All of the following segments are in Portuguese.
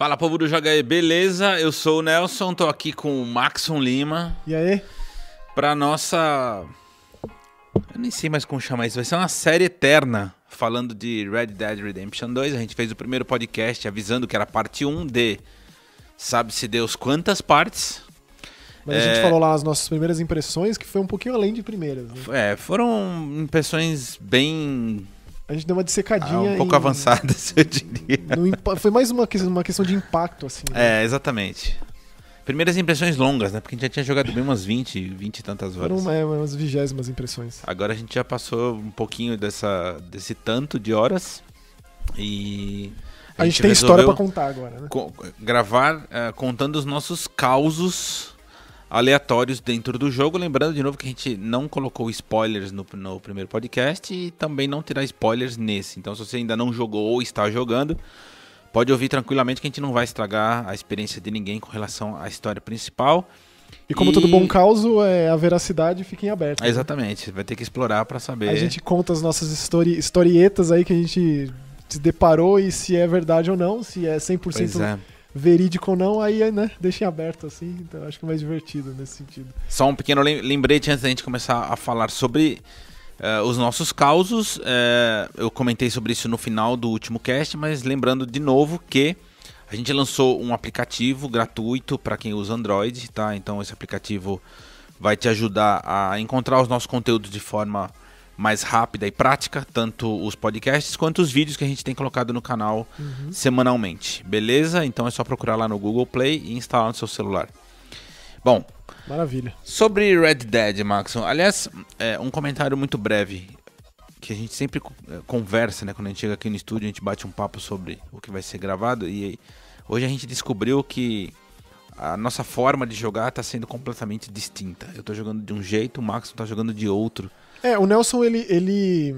Fala, povo do Joga aí, beleza? Eu sou o Nelson, tô aqui com o Maxon Lima E aí? pra nossa. Eu nem sei mais como chamar isso, vai ser uma série eterna falando de Red Dead Redemption 2. A gente fez o primeiro podcast avisando que era parte 1 de sabe-se Deus quantas partes. Mas a É. gente falou lá as nossas primeiras impressões, que foi um pouquinho além de primeiras. né? É, foram impressões bem. A gente deu uma ah, dissecadinha. um pouco em- avançadas, eu diria. no foi mais uma questão, uma questão de impacto, assim. né? É, exatamente. Primeiras impressões longas, né? Porque a gente já tinha jogado bem umas 20, 20 e tantas horas. Foram é, umas vigésimas impressões. Agora a gente já passou um pouquinho dessa, desse tanto de horas e A, gente, tem história pra resolveu contar agora, né? gravar eh, contando os nossos causos aleatórios dentro do jogo. Lembrando de novo que a gente não colocou spoilers no, no primeiro podcast e também não terá spoilers nesse. Então se você ainda não jogou ou está jogando, pode ouvir tranquilamente que a gente não vai estragar a experiência de ninguém com relação à história principal. E como E- todo bom causo, é, a veracidade fica em aberto. né? Exatamente, vai ter que explorar para saber. A gente conta as nossas histori historietas aí que a gente se deparou e se é verdade ou não, se é 100% Pois é. Verídico ou não, aí né, deixa em aberto assim, então acho que é mais divertido nesse sentido. Só um pequeno lem- lembrete antes da gente começar a falar sobre eh, os nossos causos. Eh, eu comentei sobre isso no final do último cast, mas lembrando de novo que a gente lançou um aplicativo gratuito para quem usa Android, tá? Então esse aplicativo vai te ajudar a encontrar os nossos conteúdos de forma mais rápida e prática, tanto os podcasts quanto os vídeos que a gente tem colocado no canal semanalmente, beleza? Então é só procurar lá no Google Play e instalar no seu celular. Bom, Maravilha. Sobre Red Dead, Maxon, aliás, é, um comentário muito breve que a gente sempre é, conversa, né? Quando a gente chega aqui no estúdio, a gente bate um papo sobre o que vai ser gravado e hoje a gente descobriu que a nossa forma de jogar está sendo completamente distinta. Eu tô jogando de um jeito, o Maxon tá jogando de outro. É, o Nelson, ele, ele.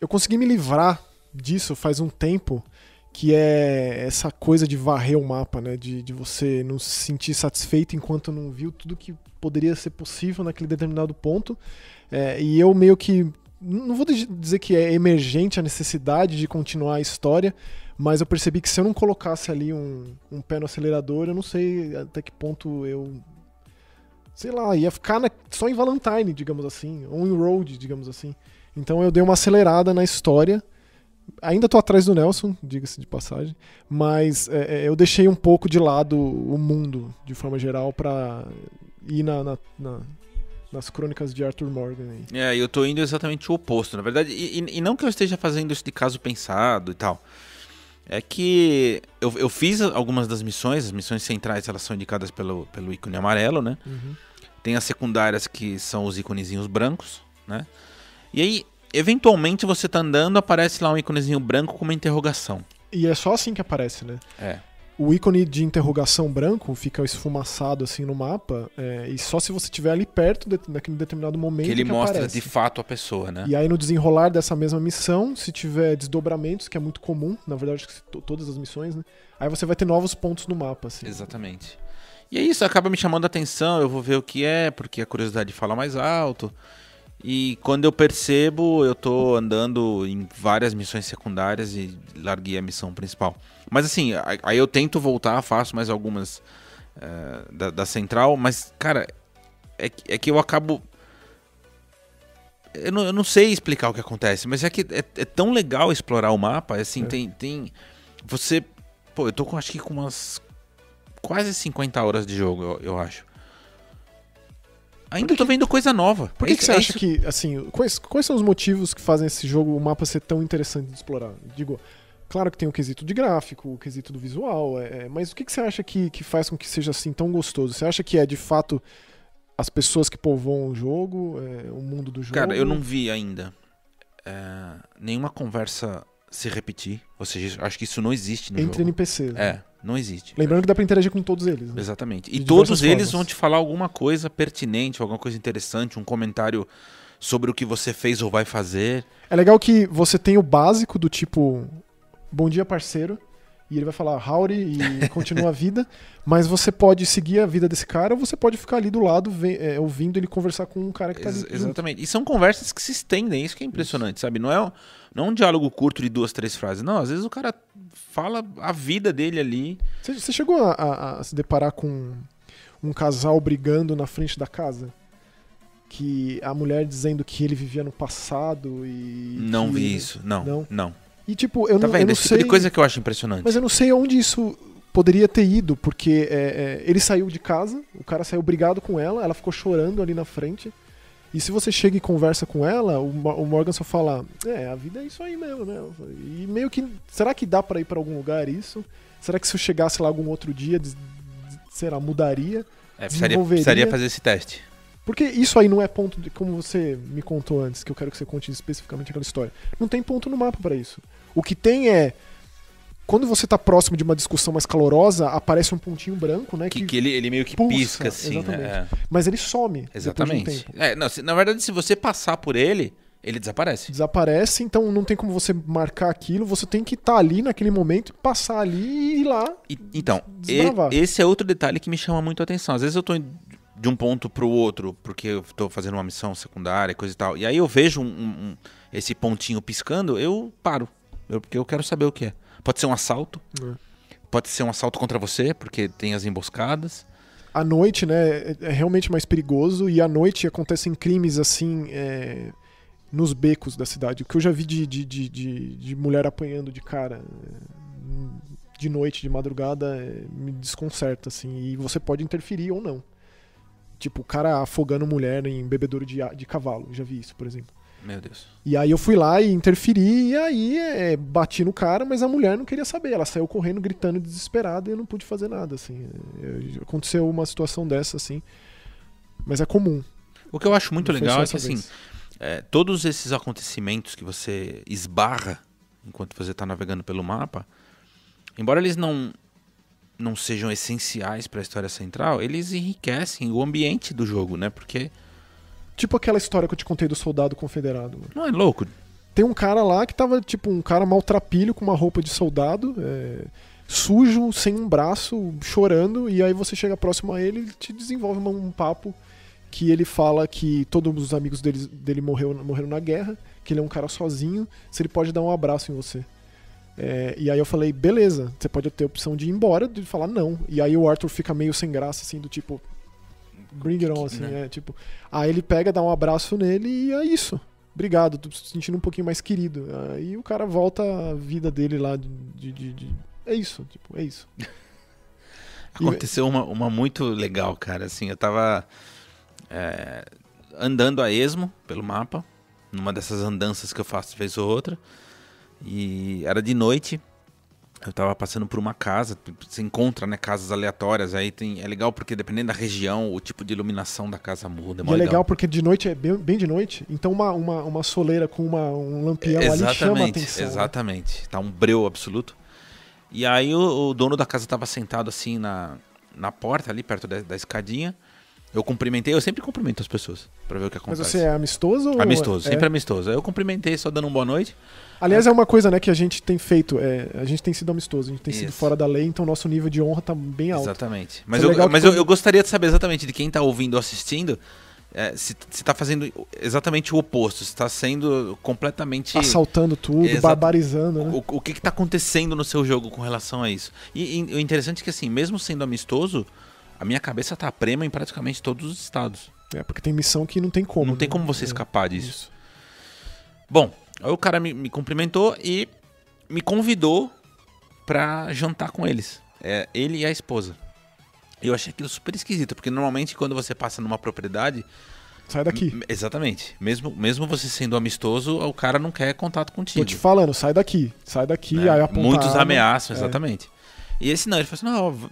Eu consegui me livrar disso faz um tempo, que é essa coisa de varrer o mapa, né? De, de você não se sentir satisfeito enquanto não viu tudo que poderia ser possível naquele determinado ponto. É, e eu meio que. Não vou di- dizer que é emergente a necessidade de continuar a história, mas eu percebi que se eu não colocasse ali um, um pé no acelerador, eu não sei até que ponto eu sei lá, ia ficar na- só em Valentine, digamos assim, ou em Road, digamos assim. Então eu dei uma acelerada na história. Ainda tô atrás do Nelson, diga-se de passagem, mas é, é, eu deixei um pouco de lado o mundo, de forma geral, pra ir na, na- na- nas crônicas de Arthur Morgan. Aí. É, eu tô indo exatamente o oposto, na verdade. E, e- e não que eu esteja fazendo isso de caso pensado e tal. É que eu, eu fiz algumas das missões, as missões centrais elas são indicadas pelo, pelo ícone amarelo, né? Tem as secundárias que são os íconezinhos brancos, né? E aí, eventualmente você tá andando, aparece lá um íconezinho branco com uma interrogação. E é só assim que aparece, né? É. O ícone de interrogação branco fica esfumaçado assim no mapa, é, e só se você estiver ali perto de, naquele determinado momento Que ele mostra aparece. de fato a pessoa, né? E aí no desenrolar dessa mesma missão, se tiver desdobramentos, que é muito comum, na verdade, que todas as missões, né? Aí você vai ter novos pontos no mapa, assim. Exatamente. E é isso, acaba me chamando a atenção, eu vou ver o que é, porque a curiosidade fala mais alto. E quando eu percebo, eu tô andando em várias missões secundárias e larguei a missão principal. Mas assim, aí eu tento voltar, faço mais algumas eh, da, da central, mas, cara, é, que- é que eu acabo. Eu não, eu não sei explicar o que acontece, mas é que é, é tão legal explorar o mapa, assim, É. tem, tem. Você. Pô, eu tô com acho que com umas quase 50 horas de jogo, eu, eu acho. Ainda tô vendo coisa nova. Por que, É que isso- você é acha isso- que, assim, quais, quais são os motivos que fazem esse jogo, o mapa ser tão interessante de explorar? Digo, claro que tem o quesito de gráfico, o quesito do visual, é, mas o que, que você acha que, que faz com que seja assim tão gostoso? Você acha que é de fato as pessoas que povoam o jogo, é, o mundo do jogo? Cara, eu não vi ainda é, nenhuma conversa se repetir. Ou seja, acho que isso não existe no Entre jogo. NPCs. né? É, não existe. Lembrando que dá pra interagir com todos eles. Né? Exatamente. E todos eles formas. vão te falar alguma coisa pertinente, alguma coisa interessante, um comentário sobre o que você fez ou vai fazer. É legal que você tem o básico do tipo, bom dia parceiro, e ele vai falar howdy e continua a vida, mas você pode seguir a vida desse cara ou você pode ficar ali do lado é, ouvindo ele conversar com um cara que tá ali. Ex- exatamente. E são conversas que se estendem, isso que é impressionante, sabe? Não é, um- não é um diálogo curto de duas, três frases. Não, às vezes o cara fala a vida dele ali. Você, você chegou a, a- a se deparar com um casal brigando na frente da casa? Que a mulher dizendo que ele vivia no passado e. Não vi isso. Não, Não? não. E tipo, eu Tá não, eu vendo? não Esse sei. tipo de coisa que eu acho impressionante. Mas eu não sei onde isso poderia ter ido, porque é, é, ele saiu de casa, o cara saiu brigado com ela, ela ficou chorando ali na frente. E se você chega e conversa com ela, o, o Morgan só fala: É, a vida é isso aí mesmo, né? E meio que. Será que dá pra ir pra algum lugar isso? Será que se eu chegasse lá algum outro dia, des- lá, mudaria? É, precisaria, precisaria fazer esse teste. Porque isso aí não é ponto de. Como você me contou antes, que eu quero que você conte especificamente aquela história. Não tem ponto no mapa pra isso. O que tem é. Quando você tá próximo de uma discussão mais calorosa, aparece um pontinho branco, né? Que, que ele, ele meio que pulsa, pisca, assim, exatamente. né? É, Mas ele some. depois de um exatamente. É, não, se- na verdade, se você passar por ele, ele desaparece. Desaparece, então não tem como você marcar aquilo. Você tem que estar ali naquele momento, passar ali e ir lá. E- então, e- esse é outro detalhe que me chama muito a atenção. Às vezes eu tô indo de um ponto pro outro, porque eu tô fazendo uma missão secundária, coisa e tal. E aí eu vejo um- um- esse pontinho piscando, eu paro. Eu- porque eu quero saber o que é. Pode ser um assalto, É. pode ser um assalto contra você, porque tem as emboscadas. À noite, né? É, é realmente mais perigoso. E à noite acontecem crimes assim. é, nos becos da cidade. O que eu já vi de, de, de, de, de mulher apanhando de cara é, de noite, de madrugada, é, me desconcerta, assim. E você pode interferir ou não. Tipo, o cara afogando mulher em bebedouro de, de cavalo. Já vi isso, por exemplo. Meu Deus. E aí eu fui lá e interferi, e aí é, bati no cara, mas a mulher não queria saber. Ela saiu correndo, gritando, desesperada, e eu não pude fazer nada, assim. Aconteceu uma situação dessa, assim. Mas é comum. O que eu acho muito Não legal é que, assim, é, todos esses acontecimentos que você esbarra enquanto você está navegando pelo mapa, embora eles não não sejam essenciais para a história central, eles enriquecem o ambiente do jogo, né? Porque Tipo aquela história que eu te contei do soldado confederado. não é louco. Tem um cara lá que tava, tipo, um cara maltrapilho com uma roupa de soldado, é, sujo, sem um braço, chorando, e aí você chega próximo a ele e te desenvolve uma- um papo que ele fala que todos os amigos dele, dele morreu, morreram na guerra, que ele é um cara sozinho, se ele pode dar um abraço em você. É, e aí eu falei, beleza, você pode ter a opção de ir embora, de falar não. E aí o Arthur fica meio sem graça, assim, do tipo, bring it on, assim, Né? é, tipo... Aí ele pega, dá um abraço nele e é isso. Obrigado, tô se sentindo um pouquinho mais querido. Aí o cara volta à vida dele lá de... de- de- de- É isso, tipo, é isso. Aconteceu uma, uma muito legal, cara. Assim, eu tava é, andando a esmo pelo mapa, numa dessas andanças que eu faço de vez ou outra. E era de noite. Eu tava passando por uma casa, você encontra, né, casas aleatórias, aí tem, é legal porque dependendo da região, o tipo de iluminação da casa muda, é e é legal porque de noite é bem, bem de noite, então uma, uma, uma soleira com uma, um lampião ali chama a Exatamente, atenção. né? exatamente. Tá um breu absoluto. E aí o, o dono da casa tava sentado assim na, na porta, ali perto da, da escadinha. Eu cumprimentei, eu sempre cumprimento as pessoas pra ver o que Mas acontece. você é amistoso? ou Amistoso, é- sempre amistoso. Eu cumprimentei só dando uma boa noite. Aliás, é uma coisa né, que a gente tem feito. é, a gente tem sido amistoso, a gente tem sido Isso. fora da lei, então nosso nível de honra tá bem alto. Exatamente. Mas, é eu, mas eu, quando- eu gostaria de saber exatamente de quem tá ouvindo ou assistindo. é, se, se tá fazendo exatamente o oposto. Se tá sendo completamente. Assaltando tudo, Exato. barbarizando, né? O, o que, que tá acontecendo no seu jogo com relação a isso? E, e o interessante é que, assim, mesmo sendo amistoso, a minha cabeça tá prema em praticamente todos os estados. É, porque tem missão que não tem como. Não tem né? como você É, escapar disso. Isso. Bom, aí o cara me, me cumprimentou e me convidou pra jantar com eles. É, ele e a esposa. Eu achei aquilo super esquisito, porque normalmente quando você passa numa propriedade. Sai daqui. Exatamente. Mesmo, mesmo você sendo amistoso, o cara não quer contato contigo. Tô te falando, sai daqui. Sai daqui, né? aí aponta Muitos ameaçam, É. exatamente. E esse não, ele falou assim: não,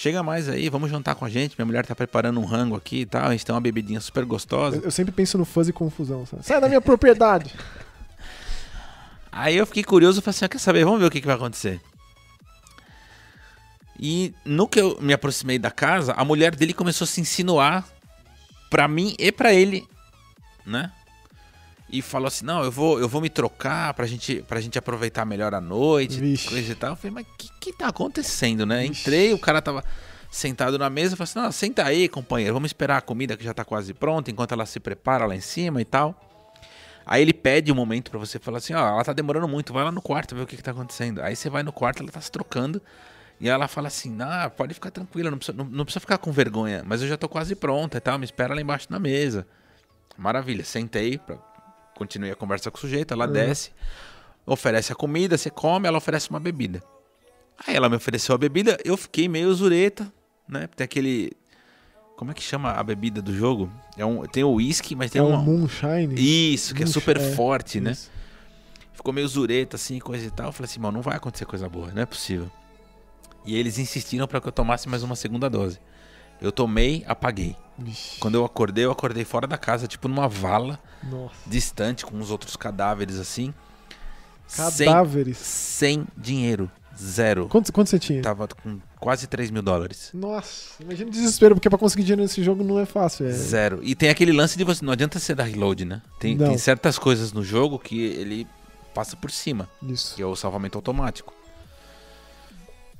chega mais aí, vamos jantar com a gente. Minha mulher tá preparando um rango aqui e tal. A gente tem uma bebidinha super gostosa. Eu, eu sempre penso no fuzz e confusão. sabe? Sai da minha propriedade. Aí eu fiquei curioso e falei assim: ah, quer saber? Vamos ver o que, que vai acontecer. E no que eu me aproximei da casa, a mulher dele começou a se insinuar pra mim e pra ele, né? E falou assim: "Não, eu vou, eu vou me trocar pra gente, pra gente aproveitar melhor a noite, Vixe. coisa e tal". Eu falei: "Mas o que que tá acontecendo, né?". Vixe. Entrei, o cara tava sentado na mesa, falei assim: "Não, senta aí, companheiro, vamos esperar a comida que já tá quase pronta enquanto ela se prepara lá em cima e tal". Aí ele pede um momento pra você falar assim: "Ó, ela tá demorando muito, vai lá no quarto ver o que que tá acontecendo". Aí você vai no quarto, ela tá se trocando. E ela fala assim: "Ah, pode ficar tranquila, não precisa, não, não precisa ficar com vergonha, mas eu já tô quase pronta e tal, me espera lá embaixo na mesa". Maravilha, sentei, pra... continuei a conversa com o sujeito, ela Uhum. desce, oferece a comida, você come, ela oferece uma bebida. Aí ela me ofereceu a bebida, eu fiquei meio zureta, né? Tem aquele. Como é que chama a bebida do jogo? É um, tem o uísque, mas tem é um uma. Moonshine. Isso, que é Moonsh- super é, forte, né? Isso. Ficou meio zureta, assim, coisa e tal. Eu falei assim, mano, não vai acontecer coisa boa, não é possível. E eles insistiram pra que eu tomasse mais uma segunda dose. Eu tomei, apaguei. Quando eu acordei, eu acordei fora da casa, tipo numa vala Nossa. distante, com os outros cadáveres assim. Sem, Cadáveres. sem dinheiro. Zero. Quanto, quanto você tinha? Tava com quase 3 mil dólares. Nossa, imagina o desespero, porque pra conseguir dinheiro nesse jogo não é fácil. É... Zero. E tem aquele lance de você. Não adianta você dar reload, né? Tem, tem certas coisas no jogo que ele passa por cima, Isso. que é o salvamento automático.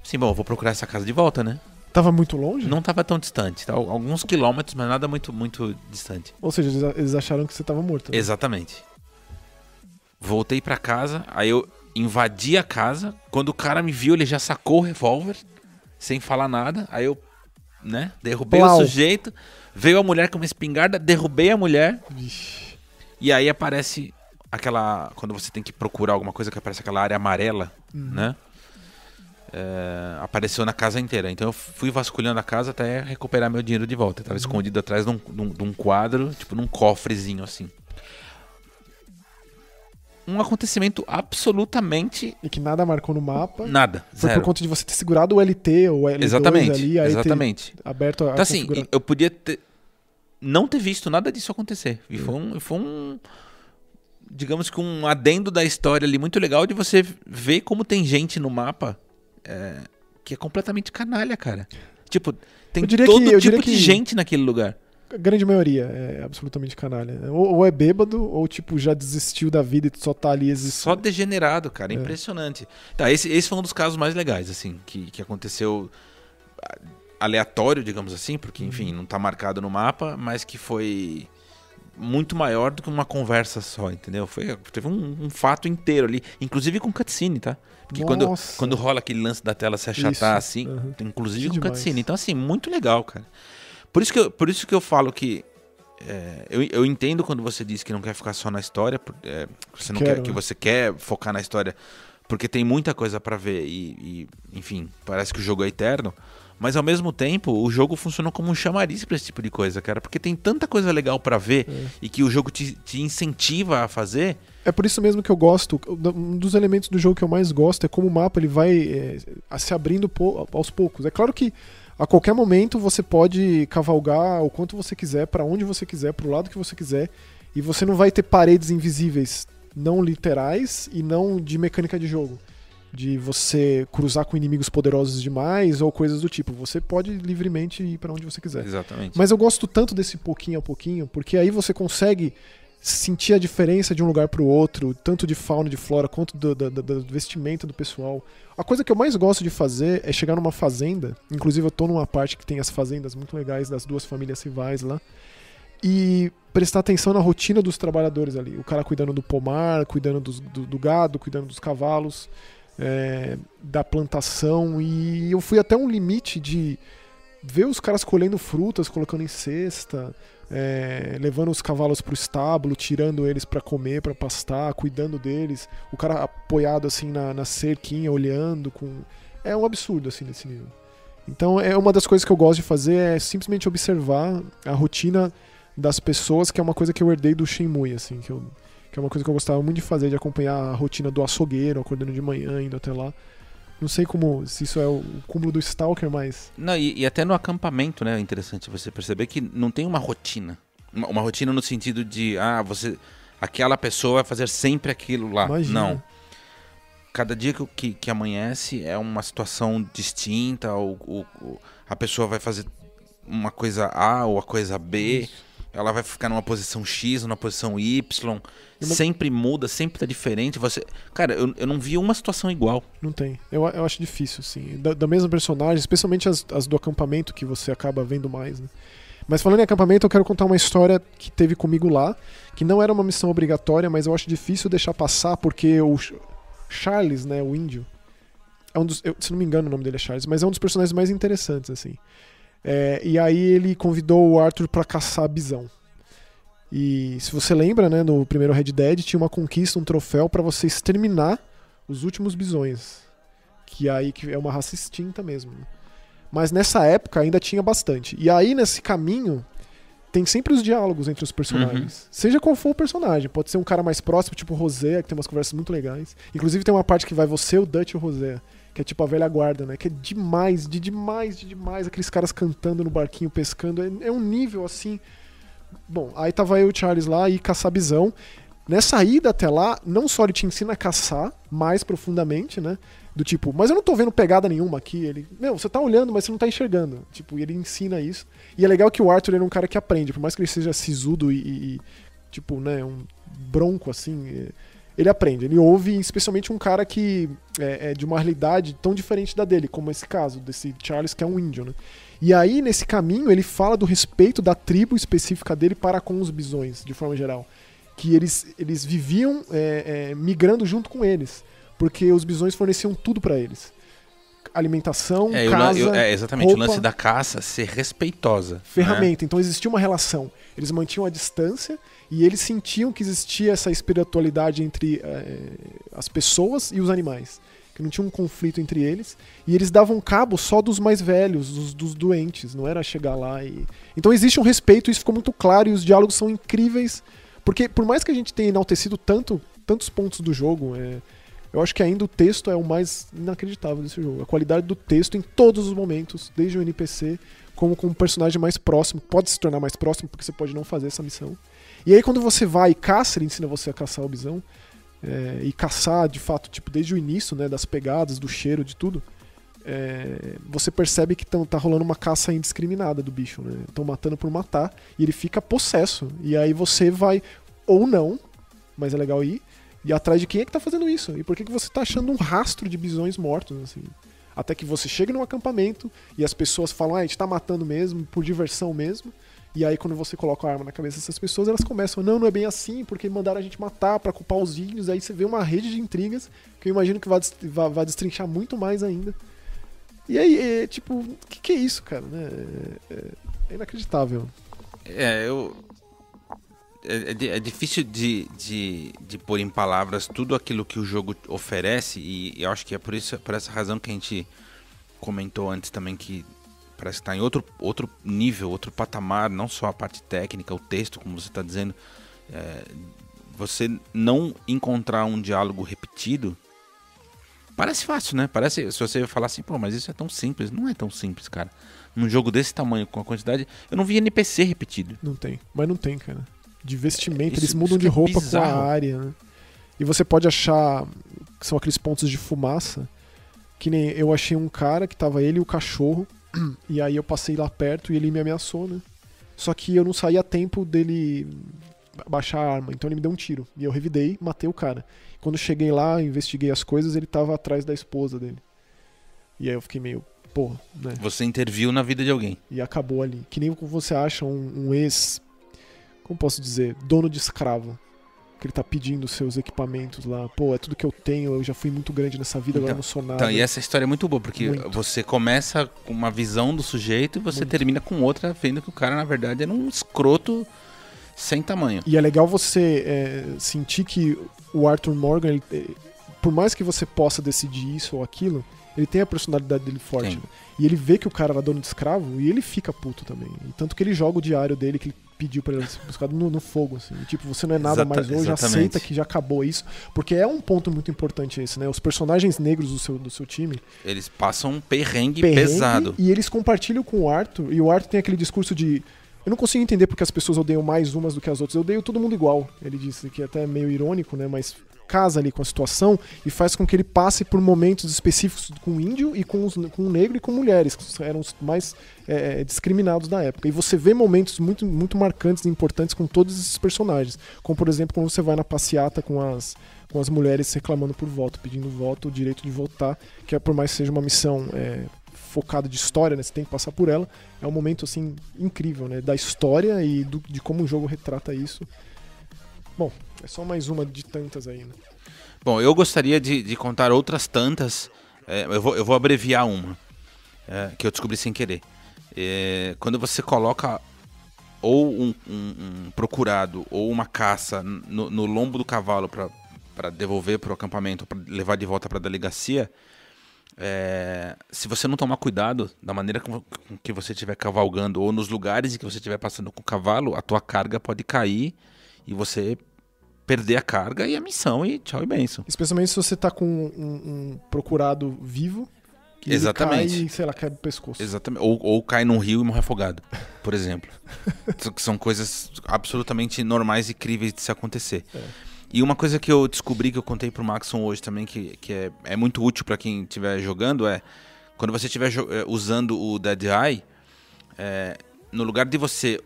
Sim, bom, eu vou procurar essa casa de volta, né? Tava muito longe? Não tava tão distante, tá? Alguns quilômetros, mas nada muito, muito distante. Ou seja, eles- acharam que você tava morto. né? Exatamente. Voltei pra casa, aí eu invadi a casa. Quando o cara me viu, ele já sacou o revólver, sem falar nada. Aí eu, né, derrubei Plau. o sujeito. Veio a mulher com uma espingarda, derrubei a mulher. Vixe. E aí aparece aquela. Quando você tem que procurar alguma coisa que aparece aquela área amarela, Uhum. né? É, apareceu na casa inteira. Então eu fui vasculhando a casa até recuperar meu dinheiro de volta. Eu tava escondido atrás de um, de um- de um quadro, tipo num cofrezinho assim. Um acontecimento absolutamente E que nada marcou no mapa. nada. Foi Zero. por conta de você ter segurado o LT ou o L2 Exatamente. ali, aí exatamente. aberto a Então assim, eu podia ter, não ter visto nada disso acontecer. E foi um, foi um, digamos que um adendo da história ali muito legal de você ver como tem gente no mapa é, que é completamente canalha, cara. Tipo, tem todo que- tipo de gente naquele lugar. A grande maioria é absolutamente canalha. Ou, ou é bêbado, ou tipo, já desistiu da vida e só tá ali existindo. Só degenerado, cara. É. Impressionante. Tá, esse, esse foi um dos casos mais legais, assim, que, que aconteceu ah, aleatório, digamos assim, porque, enfim, não tá marcado no mapa, mas que foi muito maior do que uma conversa só, entendeu? Foi, teve um, um fato inteiro ali, inclusive com cutscene, tá? Porque quando, Nossa. quando rola aquele lance da tela se achatar Isso, assim, aham. inclusive Que com demais. cutscene. Então, assim, muito legal, cara. Por isso que eu, por isso que eu falo que é, eu, eu entendo quando você diz que não quer ficar só na história, é, você não Quero, quer, que né? você quer focar na história, porque tem muita coisa pra ver e, e, enfim, parece que o jogo é eterno. Mas ao mesmo tempo, o jogo funciona como um chamariz pra esse tipo de coisa, cara, porque tem tanta coisa legal pra ver É. e que o jogo te, te incentiva a fazer. É por isso mesmo que eu gosto. Um dos elementos do jogo que eu mais gosto é como o mapa ele vai é, se abrindo aos poucos. É claro que a qualquer momento você pode cavalgar o quanto você quiser, pra onde você quiser, pro lado que você quiser, e você não vai ter paredes invisíveis, não literais e não de mecânica de jogo. De você cruzar com inimigos poderosos demais ou coisas do tipo. Você pode livremente ir pra onde você quiser. Exatamente. Mas eu gosto tanto desse pouquinho a pouquinho, porque aí você consegue sentir a diferença de um lugar pro outro, tanto de fauna de flora, quanto do, do, do- do vestimenta do pessoal. A coisa que eu mais gosto de fazer é chegar numa fazenda, inclusive eu tô numa parte que tem as fazendas muito legais das duas famílias rivais lá, e prestar atenção na rotina dos trabalhadores ali. O cara cuidando do pomar, cuidando dos- do, do gado, cuidando dos cavalos, é, da plantação, e eu fui até um limite de ver os caras colhendo frutas, colocando em cesta, é, levando os cavalos pro estábulo, tirando eles pra comer, pra pastar, cuidando deles. O cara apoiado assim na, na cerquinha, olhando com é um absurdo assim nesse nível. Então é uma das coisas que eu gosto de fazer é simplesmente observar a rotina das pessoas, que é uma coisa que eu herdei do Shenmue, assim, que, eu, que é uma coisa que eu gostava muito de fazer, de acompanhar a rotina do açougueiro, acordando de manhã, indo até lá. Não sei como, se isso é o cúmulo do Stalker, mas Não, e, e até no acampamento, né? É interessante você perceber que não tem uma rotina. Uma, uma rotina no sentido de, ah, você. Aquela pessoa vai fazer sempre aquilo lá. Imagina. Não. Cada dia que, que, que amanhece é uma situação distinta, ou, ou- ou a pessoa vai fazer uma coisa A ou a coisa B. ela vai ficar numa posição X, numa posição Y, Uma- sempre muda, sempre tá diferente. Você, cara, eu, eu não vi uma situação igual. Não tem. Eu, eu acho difícil, sim. Da, da mesma personagem, especialmente as, as do acampamento, que você acaba vendo mais, né? Mas falando em acampamento, eu quero contar uma história que teve comigo lá, que não era uma missão obrigatória, mas eu acho difícil deixar passar, porque o Ch- Charles, né, o índio, é um dos, eu- se não me engano o nome dele é Charles, mas é um dos personagens mais interessantes, assim. É, e aí ele convidou o Arthur pra caçar bisão. E se você lembra, né, no primeiro Red Dead tinha uma conquista, um troféu pra você exterminar os últimos bisões. Que aí que é uma raça extinta mesmo. né? Mas nessa época ainda tinha bastante. E aí nesse caminho tem sempre os diálogos entre os personagens. Seja qual for o personagem, pode ser um cara mais próximo, tipo o Rosé, que tem umas conversas muito legais. Inclusive tem uma parte que vai você, o Dutch e o Rosé, que é tipo a velha guarda, né? Que é demais, de demais, de demais, aqueles caras cantando no barquinho, pescando, é, é um nível assim. Bom, aí tava eu e o Charles lá e caçar bisão. Nessa ida até lá, não só ele te ensina a caçar mais profundamente, né? Do tipo, mas eu não tô vendo pegada nenhuma aqui. Ele, meu, você tá olhando, mas você não tá enxergando. Tipo, e ele ensina isso. E é legal que o Arthur ele é um cara que aprende, por mais que ele seja sisudo e, e- tipo, né, um bronco assim, ele aprende. Ele ouve, especialmente um cara que é, é de uma realidade tão diferente da dele, como esse caso, desse Charles que é um índio, né? E aí, nesse caminho, ele fala do respeito da tribo específica dele para com os bisões, de forma geral. Que eles, eles viviam é, é, migrando junto com eles, porque os bisões forneciam tudo para eles. Alimentação, É, casa, eu- é, exatamente, roupa, o lance da caça ser respeitosa. né? ferramenta. Então existia uma relação. Eles mantinham a distância e eles sentiam que existia essa espiritualidade entre eh, as pessoas e os animais. Que não tinha um conflito entre eles. E eles davam cabo só dos mais velhos, dos, dos doentes. Não era chegar lá e. Então existe um respeito, isso ficou muito claro e os diálogos são incríveis. Porque por mais que a gente tenha enaltecido tanto, tantos pontos do jogo, eh, eu acho que ainda o texto é o mais inacreditável desse jogo. A qualidade do texto em todos os momentos, desde o NPC como com um personagem mais próximo, pode se tornar mais próximo, porque você pode não fazer essa missão. E aí quando você vai e caça, ele ensina você a caçar o bisão, é, e caçar de fato, tipo, desde o início, né, das pegadas, do cheiro, de tudo, é, você percebe que tão, tá rolando uma caça indiscriminada do bicho, né? Estão matando por matar, e ele fica possesso. E aí você vai, ou não, mas é legal ir, e atrás de quem é que tá fazendo isso? E por que, que você tá achando um rastro de bisões mortos, assim? Até que você chega num acampamento e as pessoas falam, ah, a gente tá matando mesmo, por diversão mesmo. E aí, quando você coloca a arma na cabeça dessas pessoas, elas começam, não, não é bem assim, porque mandaram a gente matar pra culpar os índios. Aí você vê uma rede de intrigas que eu imagino que vai, vai, vai destrinchar muito mais ainda. E aí, é, tipo, o que, que é isso, cara? É, é- é inacreditável. É, eu. É, é é difícil de, de, de pôr em palavras tudo aquilo que o jogo oferece, e eu acho que é por, isso, por essa razão que a gente comentou antes também que parece que está em outro, outro nível, outro patamar, não só a parte técnica, o texto, como você está dizendo. É, você não encontrar um diálogo repetido parece fácil, né? Parece se você falar assim, pô, mas isso é tão simples. Não é tão simples, cara. Num jogo desse tamanho, com a quantidade. Eu não vi NPC repetido. Não tem. Mas não tem, cara. De vestimenta, Isso- eles mudam de é roupa com bizarro. a área, né? E você pode achar que são aqueles pontos de fumaça. Que nem eu achei um cara que tava ele e o cachorro. E aí eu passei lá perto e ele me ameaçou, né? Só que eu não saí a tempo dele baixar a arma. Então ele me deu um tiro. E eu revidei, matei o cara. Quando eu cheguei lá, investiguei as coisas, ele tava atrás da esposa dele. E aí eu fiquei meio, pô, né? Você interviu na vida de alguém. e acabou ali. Que nem como você acha um, um ex. Como posso dizer? Dono de escravo. Que ele tá pedindo seus equipamentos lá. Pô, é tudo que eu tenho, eu já fui muito grande nessa vida, agora Então- não sou nada. Então, e essa história é muito boa, porque Muito. você começa com uma visão do sujeito e você Muito. termina com outra, vendo que o cara, na verdade, era um escroto sem tamanho. E é legal você é, sentir que o Arthur Morgan, ele- ele- por mais que você possa decidir isso ou aquilo, ele tem a personalidade dele forte. Né? E ele vê que o cara era dono de escravo e ele fica puto também. E tanto que ele joga o diário dele que ele pediu pra ele ser buscado no, no fogo, assim. E, tipo, você não é nada Exata- mais hoje, exatamente. aceita que já acabou isso. Porque é um ponto muito importante esse, né? Os personagens negros do seu, do seu time Eles passam um perrengue, perrengue, pesado. E eles compartilham com o Arthur. E o Arthur tem aquele discurso de. Eu não consigo entender porque as pessoas odeiam mais umas do que as outras. Eu odeio todo mundo igual. Ele disse que é até meio irônico, né? Mas casa ali com a situação e faz com que ele passe por momentos específicos com índio e com, os, com negro e com mulheres, que eram os mais é, discriminados da época. E você vê momentos muito, muito marcantes e importantes com todos esses personagens. Como, por exemplo, quando você vai na passeata com as, com as mulheres reclamando por voto, pedindo voto, o direito de votar, que é por mais que seja uma missão é, focada de história, né, você tem que passar por ela. É um momento assim incrível, né, da história e do, de como o jogo retrata isso. Bom, é só mais uma de tantas aí, né? Bom, eu gostaria de, de contar outras tantas. É, eu, vou, eu vou abreviar uma é, que eu descobri sem querer. É, quando você coloca ou um, um, um, procurado ou uma caça no, no lombo do cavalo para devolver para o acampamento, para levar de volta para a delegacia, é, se você não tomar cuidado da maneira com que você estiver cavalgando ou nos lugares em que você estiver passando com o cavalo, a tua carga pode cair e você perder a carga e a missão e tchau e benção. Especialmente se você está com um, um procurado vivo que Exatamente. cai e, sei lá, quebra o pescoço. Exatamente. Ou, ou cai num rio e morre afogado, por exemplo. São coisas absolutamente normais e críveis de se acontecer. É. E uma coisa que eu descobri, que eu contei pro Maxon hoje também, que, que é, é muito útil para quem estiver jogando, é quando você estiver eh, usando o Dead Eye, é, no lugar de você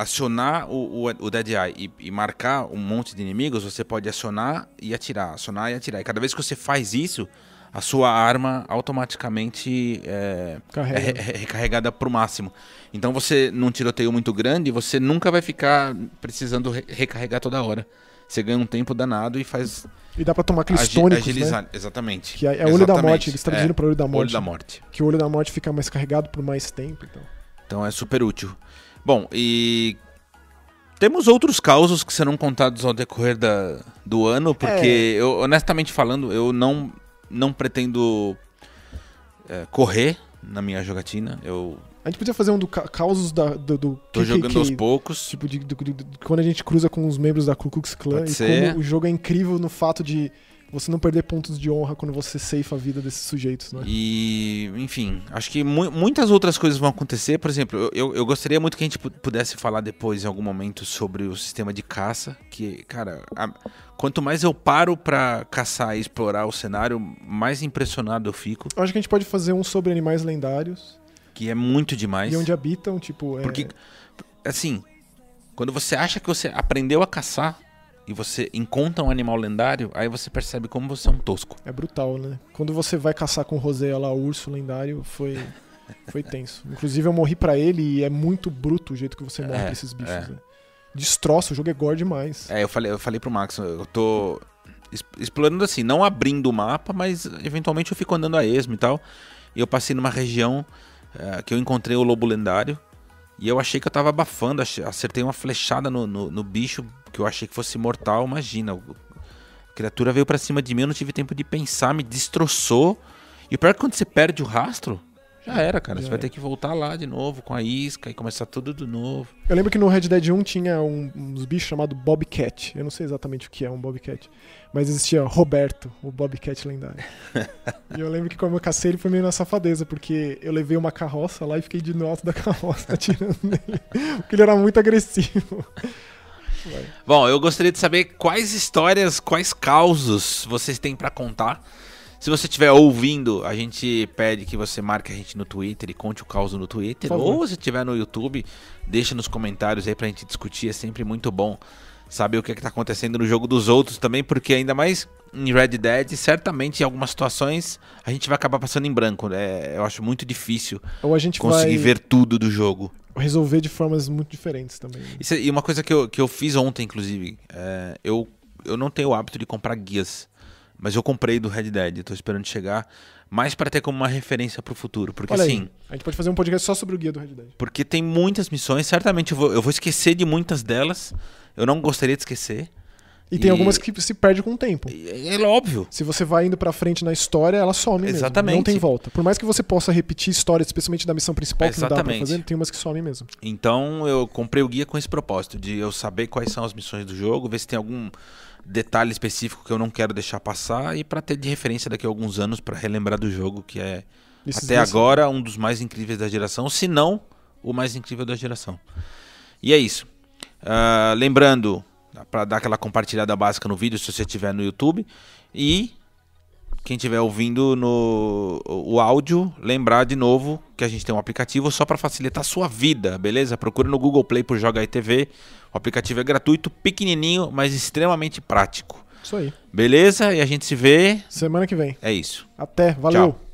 acionar o, o, o Dead Eye e, e, marcar um monte de inimigos, você pode acionar e atirar, acionar e atirar. E cada vez que você faz isso, a sua arma automaticamente é, é recarregada para o máximo. Então você, num tiroteio muito grande, você nunca vai ficar precisando re recarregar toda hora. Você ganha um tempo danado e faz. E dá pra tomar aqueles ag tônicos, agilizar. Né? Exatamente. Que é, é olho da morte, eles traduziram é, para olho da morte. Olho da morte. Que o olho da morte fica mais carregado por mais tempo. Então, então é super útil. Bom, e temos outros causos que serão contados ao decorrer da, do ano, porque é. eu, honestamente falando, eu não não pretendo é, correr na minha jogatina. Eu a gente podia fazer um do ca causos da, do, do Tô jogando aos poucos. Tipo, de, de, de, quando a gente cruza com os membros da Ku Klux Klan Pode e ser. como o jogo é incrível no fato de você não perder pontos de honra quando você ceifa a vida desses sujeitos, né? E, enfim, acho que mu muitas outras coisas vão acontecer. Por exemplo, eu, eu gostaria muito que a gente pudesse falar depois, em algum momento, sobre o sistema de caça. Que, cara, a, quanto mais eu paro para caçar e explorar o cenário, mais impressionado eu fico. Eu acho que a gente pode fazer um sobre animais lendários. Que é muito demais. E onde habitam, tipo. É... Porque, assim, quando você acha que você aprendeu a caçar, e você encontra um animal lendário, aí você percebe como você é um tosco. É brutal, né? Quando você vai caçar com o Rosé lá, o urso lendário, foi, foi tenso. Inclusive eu morri para ele e é muito bruto o jeito que você morre é, pra esses bichos. É. Né? Destroça, o jogo é gore demais. É, eu falei, eu falei pro Max, eu tô explorando assim, não abrindo o mapa, mas eventualmente eu fico andando a esmo e tal. E eu passei numa região uh, que eu encontrei o lobo lendário. E eu achei que eu tava abafando, acertei uma flechada no, no, no bicho que eu achei que fosse mortal. Imagina, a criatura veio para cima de mim, eu não tive tempo de pensar, me destroçou. E o pior é que quando você perde o rastro, já era, cara. Já você vai ter que voltar lá de novo com a isca e começar tudo de novo. Eu lembro que no Red Dead 1 tinha um, uns bichos chamados Bobcat. Eu não sei exatamente o que é um Bobcat. Mas existia Roberto, o Bobcat lendário. e eu lembro que quando eu cacei ele foi meio na safadeza, porque eu levei uma carroça lá e fiquei de alto da carroça atirando nele. Porque ele era muito agressivo. Bom, eu gostaria de saber quais histórias, quais causos vocês têm para contar se você estiver ouvindo, a gente pede que você marque a gente no Twitter e conte o caos no Twitter. Ou se estiver no YouTube, deixa nos comentários aí pra gente discutir. É sempre muito bom saber o que, é está acontecendo no jogo dos outros também, porque ainda mais em Red Dead, certamente em algumas situações a gente vai acabar passando em branco. Né? Eu acho muito difícil Ou a gente conseguir ver tudo do jogo. Resolver de formas muito diferentes também. Isso, e uma coisa que eu, que eu fiz ontem, inclusive, é, eu, eu não tenho o hábito de comprar guias. Mas eu comprei do Red Dead, tô esperando chegar. Mais para ter como uma referência pro futuro. Porque Olha assim. Aí, a gente pode fazer um podcast só sobre o guia do Red Dead. Porque tem muitas missões, certamente eu vou, eu vou esquecer de muitas delas. Eu não gostaria de esquecer. E, e tem algumas que se perde com o tempo. É, é óbvio. Se você vai indo pra frente na história, ela some Exatamente. mesmo. Não tem volta. Por mais que você possa repetir história, especialmente da missão principal, que não dá pra fazer, tem umas que some mesmo. Então eu comprei o guia com esse propósito, de eu saber quais são as missões do jogo, ver se tem algum detalhe específico que eu não quero deixar passar e para ter de referência daqui a alguns anos para relembrar do jogo que é Esses até agora um dos mais incríveis da geração, se não o mais incrível da geração. E é isso. Uh, lembrando, para dar aquela compartilhada básica no vídeo se você estiver no YouTube. E quem estiver ouvindo no o áudio, lembrar de novo que a gente tem um aplicativo só para facilitar a sua vida, beleza? Procure no Google Play por Joga aí TV. O aplicativo é gratuito, pequenininho, mas extremamente prático. Isso aí. Beleza? E a gente se vê Semana que vem. é isso. Até. Valeu. Tchau.